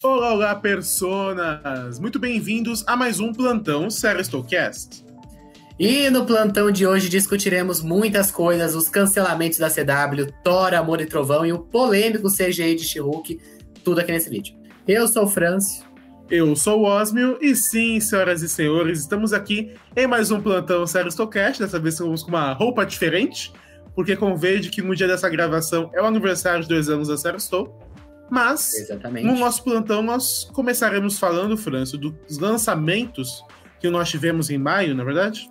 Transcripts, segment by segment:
Olá, olá, personas! Muito bem-vindos a mais um Plantão Serestocast. E no plantão de hoje discutiremos muitas coisas, os cancelamentos da CW, Thor, Amor e Trovão e o polêmico CGI de she tudo aqui nesse vídeo. Eu sou o Francio. Eu sou o Osmio e sim, senhoras e senhores, estamos aqui em mais um Plantão Serestocast, dessa vez estamos com uma roupa diferente, porque convide que no dia dessa gravação é o aniversário de dois anos da Serestow. Mas, Exatamente. no nosso plantão, nós começaremos falando, Franço, dos lançamentos que nós tivemos em maio, na é verdade?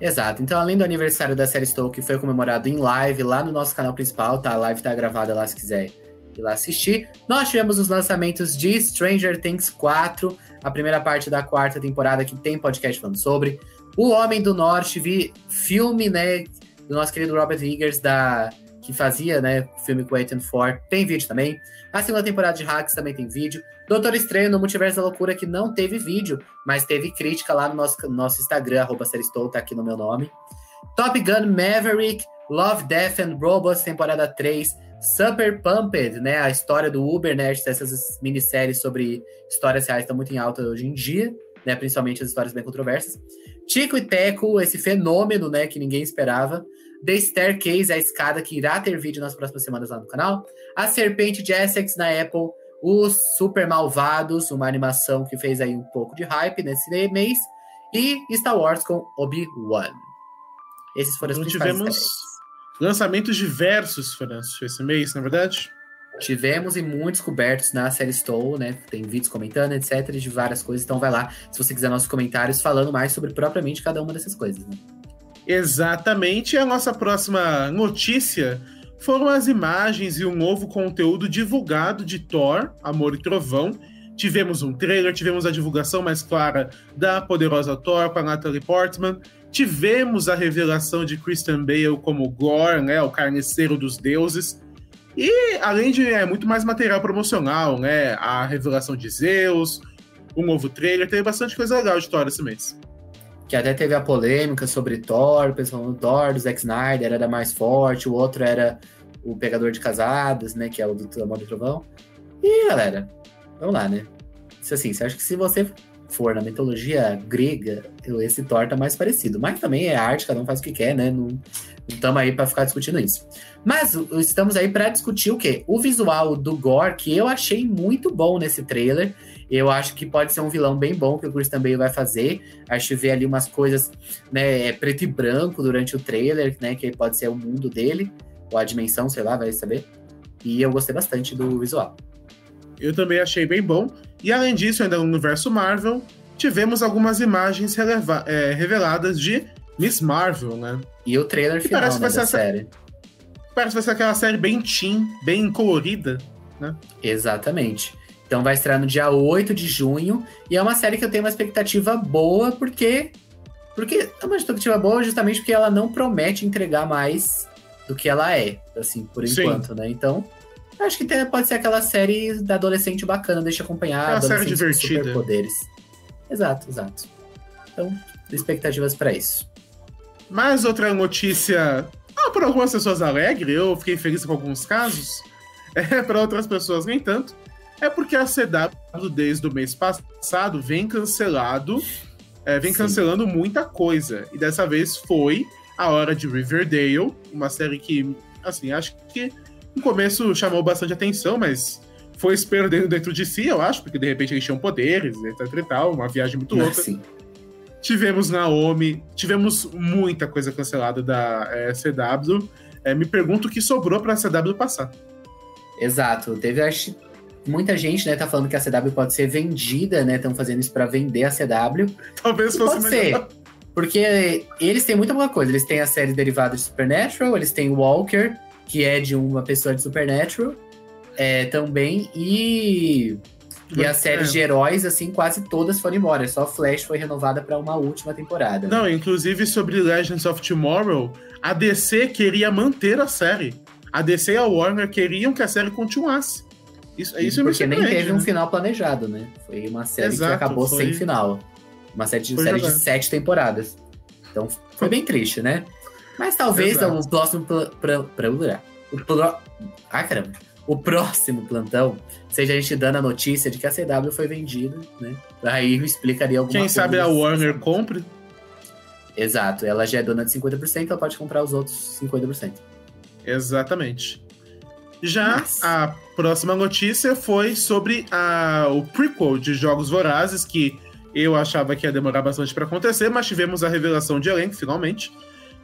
Exato. Então, além do aniversário da série Stoke, que foi comemorado em live lá no nosso canal principal, tá? A live tá gravada lá se quiser ir lá assistir. Nós tivemos os lançamentos de Stranger Things 4, a primeira parte da quarta temporada, que tem podcast falando sobre. O Homem do Norte, vi filme, né, do nosso querido Robert Eggers, da que fazia, né, o filme Waiting For, tem vídeo também. A segunda temporada de Hacks também tem vídeo. Doutor Estranho no Multiverso da Loucura, que não teve vídeo, mas teve crítica lá no nosso, nosso Instagram, arroba tá aqui no meu nome. Top Gun Maverick, Love, Death and Robots, temporada 3. Super Pumped, né, a história do Uber, né, essas minisséries sobre histórias reais estão muito em alta hoje em dia, né, principalmente as histórias bem controversas. Tico e Teco, esse fenômeno, né, que ninguém esperava. The Staircase, a escada que irá ter vídeo nas próximas semanas lá no canal. A Serpente de Essex na Apple. Os Super Malvados, uma animação que fez aí um pouco de hype nesse mês. E Star Wars com Obi-Wan. Esses foram os Então principais tivemos estreias. lançamentos diversos, Franço, esse mês, na é verdade? Tivemos e muitos cobertos na série Stow, né? Tem vídeos comentando, etc, de várias coisas. Então vai lá, se você quiser nossos comentários falando mais sobre propriamente cada uma dessas coisas, né? Exatamente. E a nossa próxima notícia foram as imagens e um novo conteúdo divulgado de Thor, Amor e Trovão. Tivemos um trailer, tivemos a divulgação mais clara da poderosa Thor com a Natalie Portman. Tivemos a revelação de Christian Bale como Gore, né, o carniceiro dos deuses. E além de é, muito mais material promocional, né, a revelação de Zeus, um novo trailer, teve bastante coisa legal de Thor esse mês. Que até teve a polêmica sobre Thor, pessoal falando Thor do Zack Snyder era mais forte, o outro era o Pegador de Casadas, né? Que é o do Amor do Trovão. E galera, vamos lá, né? Isso assim, você acha que se você for na mitologia grega, esse Thor tá mais parecido. Mas também é arte, cada um faz o que quer, né? Não estamos aí para ficar discutindo isso. Mas estamos aí para discutir o quê? O visual do Gore, que eu achei muito bom nesse trailer. Eu acho que pode ser um vilão bem bom que o Christian Bale vai fazer. A gente vê ali umas coisas, né, é, preto e branco durante o trailer, né, que pode ser o mundo dele, ou a dimensão, sei lá, vai saber. E eu gostei bastante do visual. Eu também achei bem bom. E além disso, ainda no universo Marvel, tivemos algumas imagens é, reveladas de Miss Marvel, né? E o trailer final parece né, da essa- série. Parece que vai ser aquela série bem teen, bem colorida. Exatamente. Então vai estrear no dia 8 de junho. E é uma série que eu tenho uma expectativa boa, porque. Porque é uma expectativa boa justamente porque ela não promete entregar mais do que ela é, assim, por Sim. enquanto, né? Então, acho que tem- pode ser aquela série da adolescente bacana, deixa acompanhar É uma série divertida. superpoderes. Exato, exato. Então, expectativas pra isso. Mais outra notícia, ah, para algumas pessoas alegre, eu fiquei feliz com alguns casos. É, para outras pessoas nem tanto. É porque a CW, desde o mês passado, vem cancelado, é, vem Sim. cancelando muita coisa. E dessa vez foi a hora de Riverdale, uma série que, assim, acho que no começo chamou bastante atenção, mas foi se perdendo dentro de si, eu acho, porque de repente eles tinham poderes, etc e tal, uma viagem muito louca. Assim, Tivemos Naomi, tivemos muita coisa cancelada da eh, CW. Eh, me pergunto o que sobrou pra CW passar. Exato. Teve acho, muita gente, né, tá falando que a CW pode ser vendida, né? Estão fazendo isso pra vender a CW. Talvez E fosse pode melhor. ser. Porque eles têm muita boa coisa. Eles têm a série derivada de Supernatural, eles têm Walker, que é de uma pessoa de Supernatural, é, também, e. E as séries É. de heróis, assim, quase todas foram embora. Só Flash foi renovada pra uma última temporada. né? Não, inclusive sobre Legends of Tomorrow, a DC queria manter a série. A DC e a Warner queriam que a série continuasse. Isso, isso me Porque nem teve um né? final planejado, né? Foi uma série Exato, que acabou foi- sem final. Uma série, de, série de sete temporadas. Então foi bem triste, né? Mas talvez Exato. o próximo. Pra, o pro- ai, caramba. o próximo plantão seja a gente dando a notícia de que a CW foi vendida, né? Aí eu explicaria alguma Quem coisa. sabe a Warner compre. Exato, ela já é dona de 50%, ela pode comprar os outros 50%. Exatamente. Já Mas- a próxima notícia foi sobre a, o prequel de Jogos Vorazes, que eu achava que ia demorar bastante para acontecer, mas tivemos a revelação de elenco, finalmente.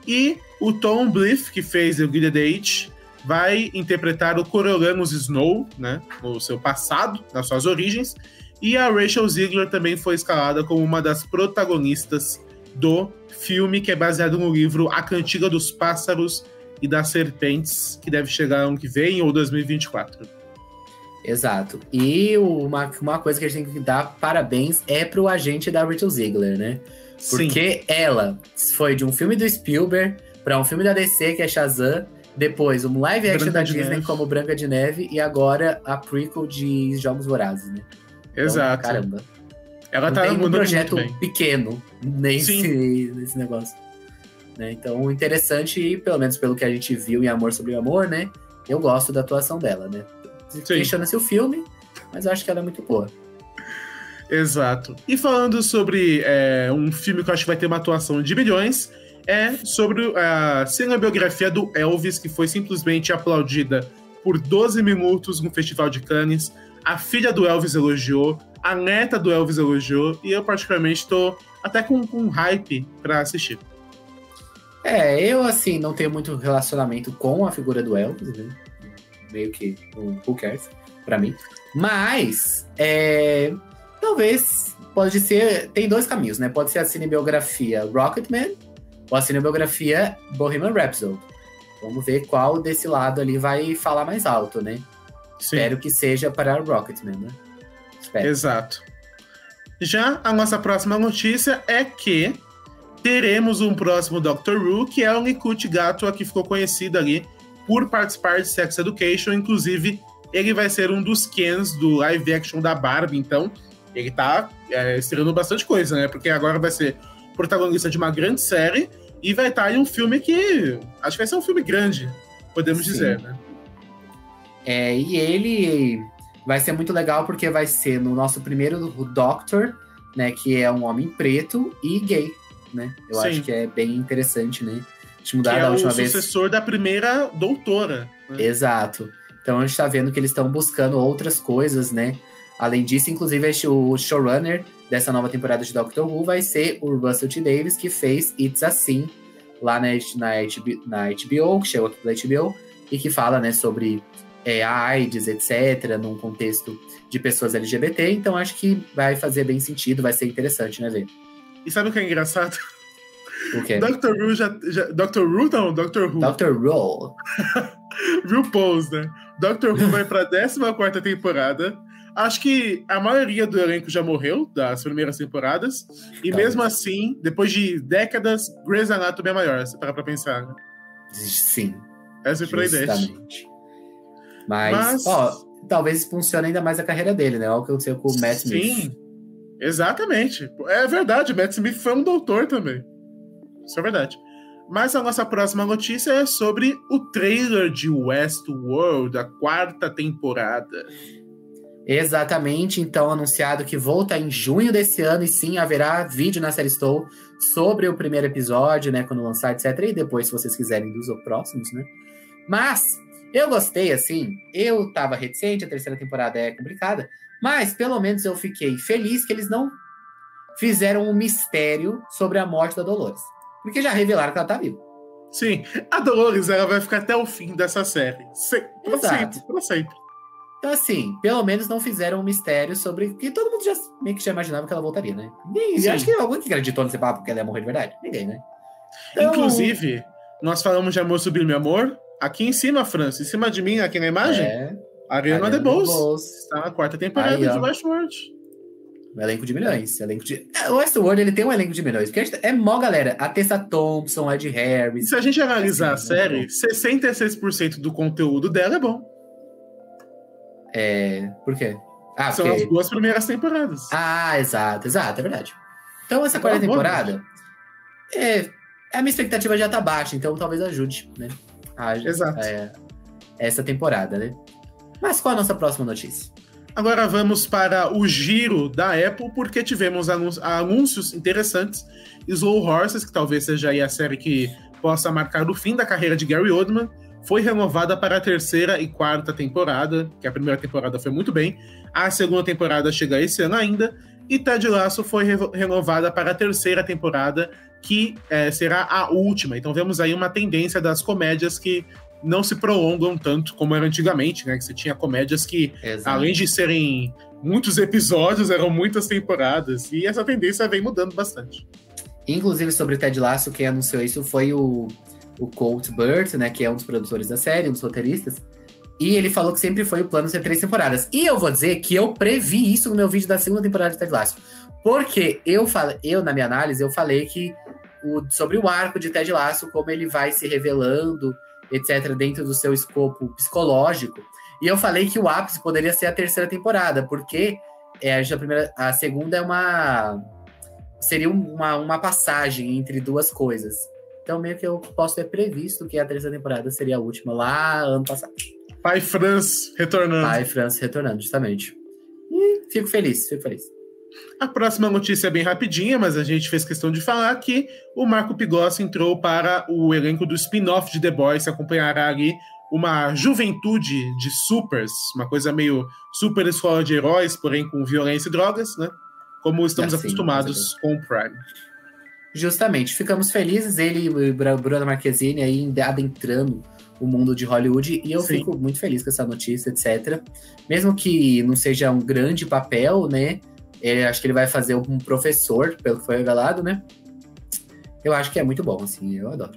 E o Tom Bliff, que fez o Gilded Age, vai interpretar o Coriolanus Snow, né, no seu passado, nas suas origens. E a Rachel Ziegler também foi escalada como uma das protagonistas do filme, que é baseado no livro A Cantiga dos Pássaros e das Serpentes, que deve chegar ano que vem ou 2024. Exato. E uma, uma coisa que a gente tem que dar parabéns é pro agente da Rachel Ziegler, né? Sim, Porque ela foi de um filme do Spielberg pra um filme da DC, que é Shazam, depois um live action Branca da Disney Neve. como Branca de Neve e agora a prequel de Jogos Vorazes, né? Então, exato. caramba. Ela não tá tem um projeto pequeno nesse, nesse negócio. Né? Então, interessante, e pelo menos pelo que a gente viu em Amor sobre Amor, né? Eu gosto da atuação dela, né? Questiona-se o filme, mas eu acho que ela é muito boa. Exato. E falando sobre é, um filme que eu acho que vai ter uma atuação de bilhões, é sobre a cinebiografia do Elvis, que foi simplesmente aplaudida por 12 minutos no Festival de Cannes. A filha do Elvis elogiou, a neta do Elvis elogiou, e eu particularmente tô até com, com hype pra assistir. É, eu, assim, não tenho muito relacionamento com a figura do Elvis, né? Meio que um who cares, pra mim. Mas, é, talvez, pode ser... Tem dois caminhos, né? Pode ser a cinebiografia Rocketman ou a cinebiografia Bohemian Rhapsody. Vamos ver qual desse lado ali vai falar mais alto, né? Sim. Espero que seja para Rocketman, né? Espero. Exato. Já a nossa próxima notícia é que teremos um próximo Doctor Who, que é o Nikut Gatua, que ficou conhecido ali por participar de Sex Education. Inclusive, ele vai ser um dos Kens do live action da Barbie, então ele tá é, estreando bastante coisa, né? Porque agora vai ser protagonista de uma grande série e vai estar em um filme que acho que vai ser um filme grande, podemos Sim. dizer, né? É, e ele vai ser muito legal porque vai ser no nosso primeiro Doctor, né? Que é um homem preto e gay, né? Eu Sim. acho que é bem interessante, né? De Que mudar é da o última vez. sucessor da primeira doutora. né? Exato. Então a gente tá vendo que eles estão buscando outras coisas, né? Além disso, inclusive, o showrunner dessa nova temporada de Doctor Who vai ser o Russell T. Davis, que fez It's Assim lá na, na, HBO, na HBO, que chegou aqui pela HBO, e que fala, né, sobre é, a AIDS, etc., num contexto de pessoas LGBT. Então acho que vai fazer bem sentido, vai ser interessante, né, ver. E sabe o que é engraçado? O quê? Dr. Who já, já. Dr. Who não, Dr. Who. Dr. Roll. RuPaul's, né? Dr. Who vai pra 14 temporada. Acho que a maioria do elenco já morreu das primeiras temporadas. E Talvez. mesmo assim, depois de décadas, Grey's Anatomy é maior, se parar pra pensar. né? Sim. É surpreendente. Justamente. Mas, Mas- ó, talvez funcione ainda mais a carreira dele, né? Olha o que aconteceu com o Matt Smith. Exatamente. É verdade, Matt Smith foi um doutor também. Isso é verdade. Mas a nossa próxima notícia é sobre o trailer de Westworld, a quarta temporada. Exatamente, então anunciado que volta em junho desse ano e sim haverá vídeo na série Stow sobre o primeiro episódio, né, quando lançar, etc. E depois, se vocês quiserem, dos próximos, né? Mas eu gostei, assim, eu tava reticente, a terceira temporada é complicada, mas pelo menos eu fiquei feliz que eles não fizeram um mistério sobre a morte da Dolores. Porque já revelaram que ela tá viva. Sim, a Dolores ela vai ficar até o fim dessa série. Se... Pra Exato. sempre, pra sempre. Então, assim, pelo menos não fizeram um mistério sobre. que todo mundo já meio que já imaginava que ela voltaria, né? Ninguém, acho que alguém que acreditou nesse papo que ela ia morrer de verdade? Ninguém, né? Então, Inclusive, nós falamos de Amor Sublime Amor. Aqui em cima, França, em cima de mim, aqui na imagem, É, Ariana DeBose. Está na quarta temporada Aí, de Westworld. um elenco de milhões. Elenco de... É, O Westworld, ele tem um elenco de milhões. Porque é mó galera. A Tessa Thompson, Ed Harris. se a gente analisar a série, 66% do conteúdo dela é bom. É... Por quê? Ah, São porque... as duas primeiras temporadas. Ah, exato, exato, é verdade. Então, essa quarta temporada. É, a minha expectativa já tá baixa, então talvez ajude, né? A- Exato. é, essa temporada, né? Mas qual a nossa próxima notícia? Agora vamos para o giro da Apple, porque tivemos anúncios interessantes. Slow Horses, que talvez seja a série que possa marcar o fim da carreira de Gary Oldman, foi renovada para a terceira e quarta temporada, que a primeira temporada foi muito bem. A segunda temporada chega esse ano ainda. E Ted Lasso foi re renovada para a terceira temporada, que é, será a última. Então vemos aí uma tendência das comédias que não se prolongam tanto como era antigamente, né? Que você tinha comédias que, Exato. além de serem muitos episódios, eram muitas temporadas. E essa tendência vem mudando bastante. Inclusive, sobre Ted Lasso, quem anunciou isso foi o, o Colt Burt, né? Que é um dos produtores da série, um dos roteiristas. E ele falou que sempre foi o plano ser três temporadas. E eu vou dizer que eu previ isso no meu vídeo da segunda temporada de Ted Lasso. Porque eu eu, na minha análise, eu falei que o, sobre o arco de Ted Lasso, como ele vai se revelando etc., dentro do seu escopo psicológico. E eu falei que o ápice poderia ser a terceira temporada, porque é, a, primeira, a segunda é uma. Seria uma, uma passagem entre duas coisas. Então, meio que eu posso ter previsto que a terceira temporada seria a última lá ano passado. Pai Franz retornando. Pai Franz retornando, justamente. E fico feliz, fico feliz. A próxima notícia é bem rapidinha, mas a gente fez questão de falar que o Marco Pigossi entrou para o elenco do spin-off de The Boys, acompanhará ali uma juventude de supers, uma coisa meio super escola de heróis, porém com violência e drogas, né? Como estamos assim, acostumados com o Prime. Justamente, ficamos felizes, ele e o Bruno Marquezine aí adentrando o mundo de Hollywood, e eu Sim. fico muito feliz com essa notícia, etc. Mesmo que não seja um grande papel, né? Ele, acho que ele vai fazer um professor, pelo que foi revelado, né? Eu acho que é muito bom, assim, eu adoro.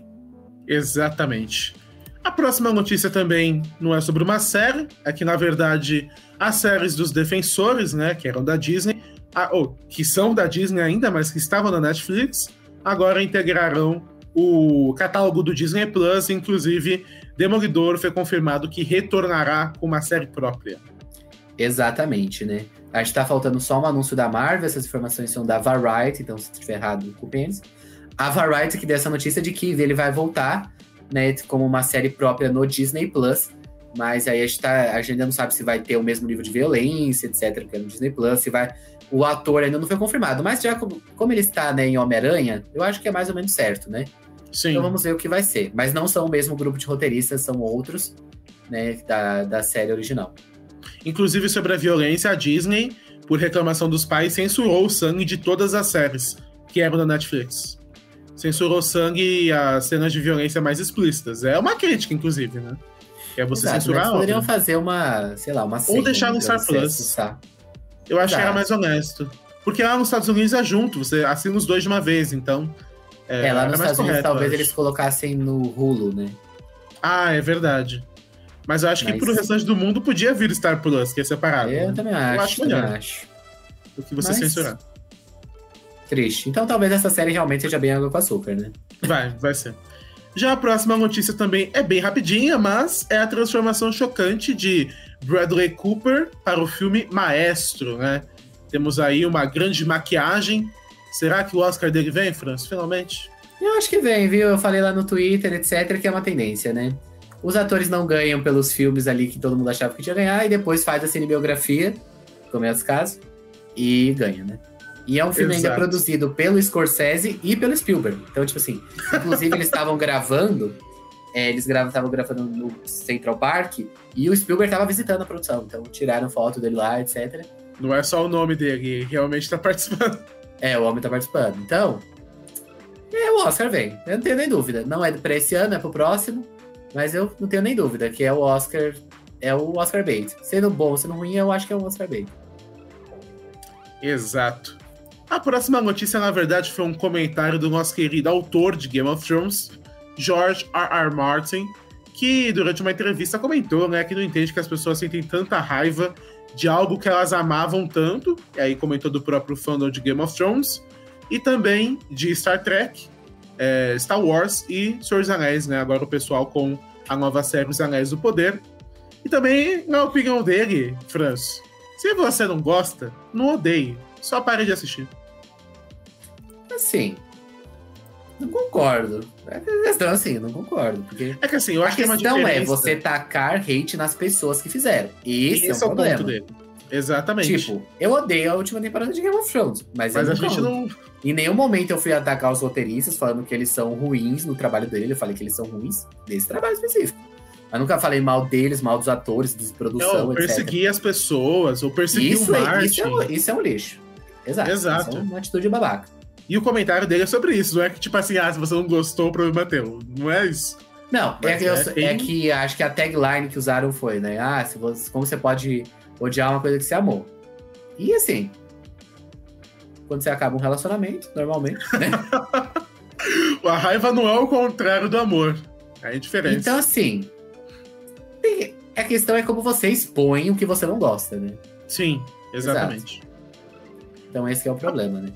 Exatamente. A próxima notícia também não é sobre uma série, é que, na verdade, as séries dos defensores, né, que eram da Disney, a, ou que são da Disney ainda, mas que estavam na Netflix, agora integrarão o catálogo do Disney Plus, inclusive Demolidor foi confirmado que retornará com uma série própria. Exatamente, né? A gente tá faltando só um anúncio da Marvel, essas informações são da Variety, então se estiver errado, culpem-nos. A Variety que deu essa notícia de que ele vai voltar, né, como uma série própria no Disney Plus. Mas aí a gente, tá, a gente ainda não sabe se vai ter o mesmo nível de violência, etc., que é no Disney Plus, se vai. O ator ainda não foi confirmado, mas já como, como ele está né, em Homem-Aranha, eu acho que é mais ou menos certo, né? Sim. Então vamos ver o que vai ser. Mas não são o mesmo grupo de roteiristas, são outros, né, da, da série original. Inclusive, sobre a violência, a Disney, por reclamação dos pais, censurou o sangue de todas as séries que eram da Netflix. Censurou o sangue e as cenas de violência mais explícitas. É uma crítica, inclusive, né? Que é você Exato, censurar. Eles poderiam fazer uma, sei lá, uma Ou deixar no Star Plus. Eu acho Exato. que era mais honesto. Porque lá nos Estados Unidos é junto, você assina os dois de uma vez, então. É, é lá nos Estados Unidos talvez eles colocassem no Hulu, né? Ah, é verdade. Mas eu acho Mas... que pro restante do mundo podia vir Star Plus, que é separado. Eu né? também acho. Eu acho melhor. Acho. Do que você Mas... censurar. Triste. Então talvez essa série realmente seja bem água com açúcar, né? Vai, vai ser. Já a próxima notícia também é bem rapidinha, mas é a transformação chocante de Bradley Cooper para o filme Maestro, né? Temos aí uma grande maquiagem. Será que o Oscar dele vem, Franz, finalmente? Eu acho que vem, viu? Eu falei lá no Twitter, etc, que é uma tendência, né? Os atores não ganham pelos filmes ali que todo mundo achava que tinha ganhar, e depois faz a cinebiografia, como é esse caso, e ganha, né? E é um filme Exato. ainda produzido pelo Scorsese e pelo Spielberg. Então, tipo assim, inclusive eles estavam gravando, é, eles estavam gravando no Central Park, e o Spielberg estava visitando a produção. Então, tiraram foto dele lá, etc. Não é só o nome dele, realmente está participando. É, o homem está participando. Então, é, o Oscar vem, eu não tenho nem dúvida. Não é para esse ano, é para o próximo. Mas eu não tenho nem dúvida que é o Oscar. É o Oscar bait. Sendo bom sendo ruim, eu acho que é o Oscar bait. Exato. A próxima notícia, na verdade, foi um comentário do nosso querido autor de Game of Thrones, George R. R. Martin, que durante uma entrevista comentou né, que não entende que as pessoas sentem tanta raiva de algo que elas amavam tanto, e aí comentou do próprio fandom de Game of Thrones, e também de Star Trek, é, Star Wars e Senhor dos Anéis, né? Agora o pessoal com a nova série Os Anéis do Poder. E também, na opinião dele, Franz, se você não gosta, não odeie. Só pare de assistir. Assim, Não concordo. É questão assim, não concordo. Porque É que assim, eu a acho que é uma questão é diferença. você tacar hate nas pessoas que fizeram. Esse, Esse é o é o problema. ponto dele. Exatamente. Tipo, eu odeio a última temporada de Game of Thrones, mas, mas eu a nunca- gente não. em nenhum momento eu fui atacar os roteiristas falando que eles são ruins no trabalho dele. Eu falei que eles são ruins desse trabalho específico. Eu nunca falei mal deles, mal dos atores, dos produção, Não, etc. perseguir as pessoas, ou perseguir Isso, o é, Martin. isso, é, um- isso é um lixo. Exato. Exato. Isso é uma atitude babaca. E o comentário dele é sobre isso. Não é que, tipo assim, ah, se você não gostou, o problema é teu. Não é isso. Não, é que, eu- é, é que acho que a tagline que usaram foi, né? Ah, se você, como você pode odiar uma coisa que você amou? E assim, quando você acaba um relacionamento, normalmente, né? A raiva não é o contrário do amor. É a diferença. Então, assim, tem- a questão é como você expõe o que você não gosta, né? Sim, exatamente. Então esse que é o problema, né?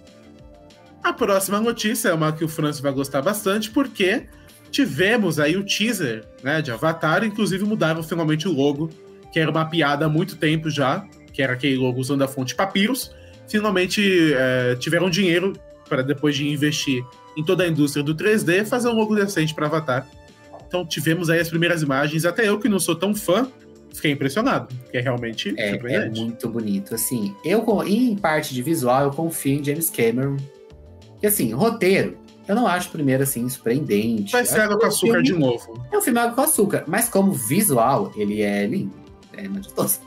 A próxima notícia é uma que o Francis vai gostar bastante, porque tivemos aí o teaser né, de Avatar, inclusive mudaram finalmente o logo, que era uma piada há muito tempo já, que era aquele logo usando a fonte Papyrus. Finalmente é, tiveram dinheiro para depois de investir em toda a indústria do 3D, fazer um logo decente para Avatar. Então tivemos aí as primeiras imagens, até eu que não sou tão fã, fiquei impressionado, porque é realmente É, é muito bonito. Assim, eu, em parte de visual, eu confio em James Cameron. E assim, roteiro, eu não acho primeiro assim surpreendente. Vai ser água com é açúcar de filme- novo. É um filme água com açúcar, mas como visual, ele é lindo. É majestoso.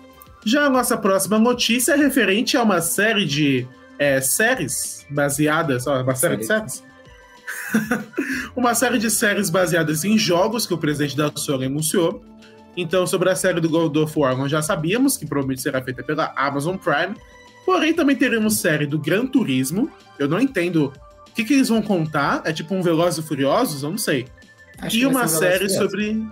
Já a nossa próxima notícia é referente a uma série de é, séries baseadas. Ó, uma série de séries? uma série de séries baseadas em jogos que o presidente da Sony anunciou. Então, sobre a série do God of War, nós já sabíamos que provavelmente será feita pela Amazon Prime. Porém, também teremos série do Gran Turismo. Eu não entendo o que, que eles vão contar. É tipo um Velozes e Furiosos? Eu não sei. Acho E uma um série sobre.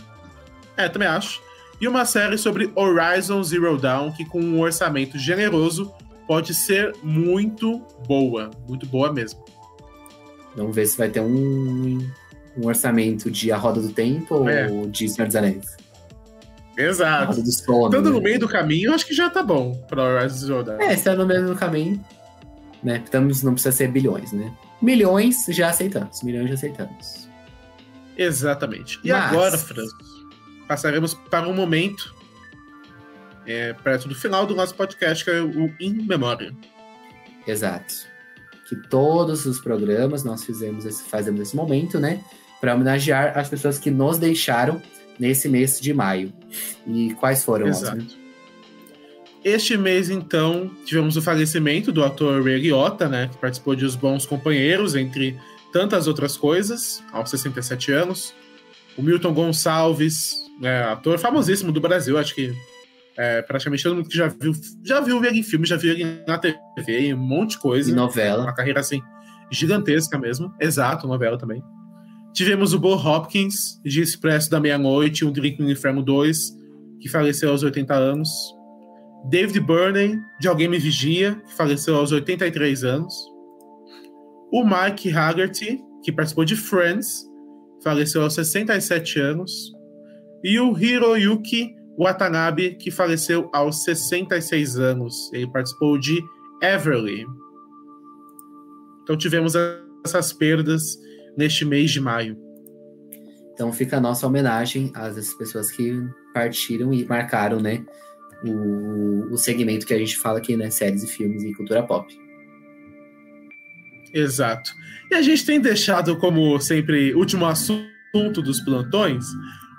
É, também acho. E uma série sobre Horizon Zero Dawn, que com um orçamento generoso pode ser muito boa. Muito boa mesmo. Vamos ver se vai ter um, um orçamento de A Roda do Tempo É. ou de Senhor dos Anéis. Exato. Do Sono. Estando né? no meio do caminho, eu acho que já tá bom pra Horizon Zero Dawn. É, está no mesmo caminho. Né? Estamos, não precisa ser bilhões, né? Milhões já aceitamos. Milhões já aceitamos. Exatamente. E Mas- agora, Francis, passaremos para um momento é, perto do final do nosso podcast, que é o In Memória. Exato. Que todos os programas nós fizemos esse, fazemos esse momento, né? Para homenagear as pessoas que nos deixaram nesse mês de maio. E quais foram, Exato. Osmond? Este mês, então, tivemos o falecimento do ator Ray Liotta, né, que participou de Os Bons Companheiros, entre tantas outras coisas, aos 67 anos. O Milton Gonçalves, né, ator famosíssimo do Brasil, acho que é, praticamente todo mundo que já viu, já viu ele em filme, já viu ele na TV, em um monte de coisa. E novela. Uma carreira, assim, gigantesca mesmo. Exato, novela também. Tivemos o Bo Hopkins, de Expresso da Meia-Noite, Um Drink no Inferno 2, que faleceu aos 80 anos. David Burney, de Alguém Me Vigia, que faleceu aos 83 anos. O Mike Haggerty, que participou de Friends, faleceu aos 67 anos. E o Hiroyuki Watanabe, que faleceu aos 66 anos. Ele participou de Everly. Então tivemos essas perdas neste mês de maio. Então fica a nossa homenagem às pessoas que partiram e marcaram, né? O, o segmento que a gente fala aqui, né? Séries e filmes e cultura pop. Exato. E a gente tem deixado como sempre último assunto dos plantões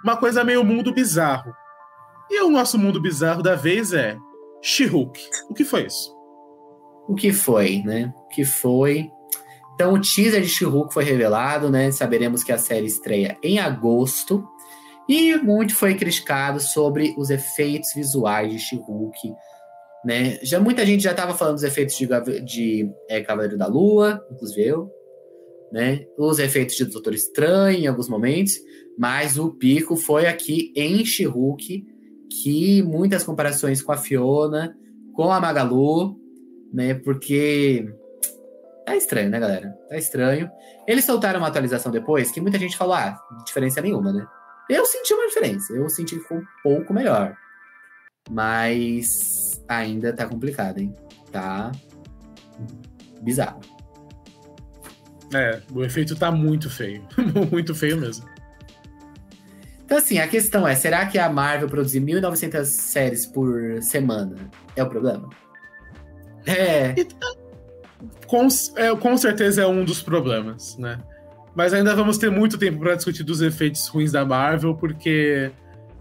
uma coisa meio mundo bizarro. E o nosso mundo bizarro da vez é She-Hulk. O que foi isso? O que foi, né? O que foi. Então, o teaser de She-Hulk foi revelado, né? Saberemos que a série estreia em agosto. E muito foi criticado sobre os efeitos visuais de She-Hulk, né? Já, muita gente já estava falando dos efeitos de, de é, Cavaleiro da Lua, inclusive eu, né? Os efeitos de Doutor Estranho em alguns momentos. Mas o pico foi aqui em She-Hulk, que muitas comparações com a Fiona, com a Magalu, né? Porque tá estranho, né, galera? Tá estranho. Eles soltaram uma atualização depois que muita gente falou, ah, diferença nenhuma, né? Eu senti uma diferença. Eu senti que ficou um pouco melhor. Mas ainda tá complicado, hein? Tá bizarro. É, o efeito tá muito feio. muito feio mesmo. Então, assim, a questão é: será que a Marvel produzir 1.900 séries por semana é o problema? É. Com, é, com certeza é um dos problemas, né? Mas ainda vamos ter muito tempo para discutir dos efeitos ruins da Marvel, porque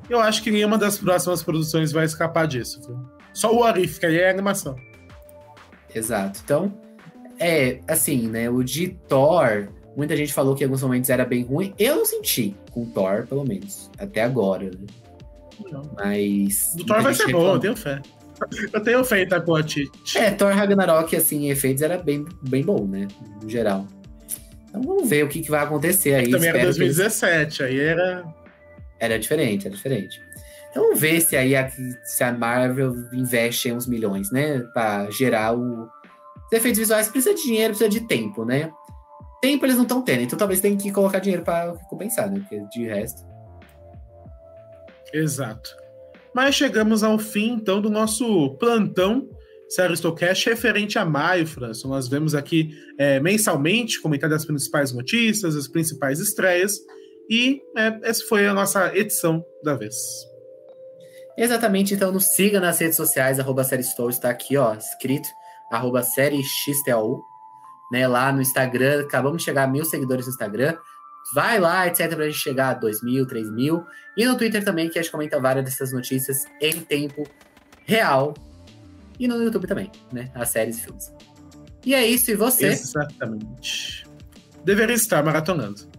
eu acho que nenhuma das próximas produções vai escapar disso. Viu? Só o Arif, que aí é animação. Exato. Então, é assim, né? O de Thor, muita gente falou que em alguns momentos era bem ruim. Eu não senti com Thor, pelo menos, até agora. Né? Não. Mas. O Thor vai ser bom, eu tenho fé. Eu tenho fé em Taekwondo. É, Thor Ragnarok, assim, efeitos era bem, bem bom, né? No geral. Então vamos ver o que, que vai acontecer aí. Também era 2017, eles... aí era. Era diferente, era diferente. Então vamos ver se aí a, se a Marvel investe uns milhões, né? Pra gerar o. Os efeitos visuais precisa de dinheiro, precisa de tempo, né? Tempo eles não estão tendo, então talvez tenha que colocar dinheiro para compensar, né? Porque de resto. Exato. Mas chegamos ao fim, então, do nosso plantão Sério Stocast referente a maio, Franço. Nós vemos aqui é, mensalmente comentar as principais notícias, as principais estreias, e é, essa foi a nossa edição da vez. Exatamente, então nos siga nas redes sociais, arroba Série Store, está aqui, ó, escrito, arroba Série né, lá no Instagram, acabamos de chegar a mil seguidores no Instagram, vai lá, etc, pra gente chegar a dois mil, três mil, e no Twitter também, que a gente comenta várias dessas notícias em tempo real, e no YouTube também, né, as séries e filmes. E é isso, e você? Exatamente. Deveria estar maratonando.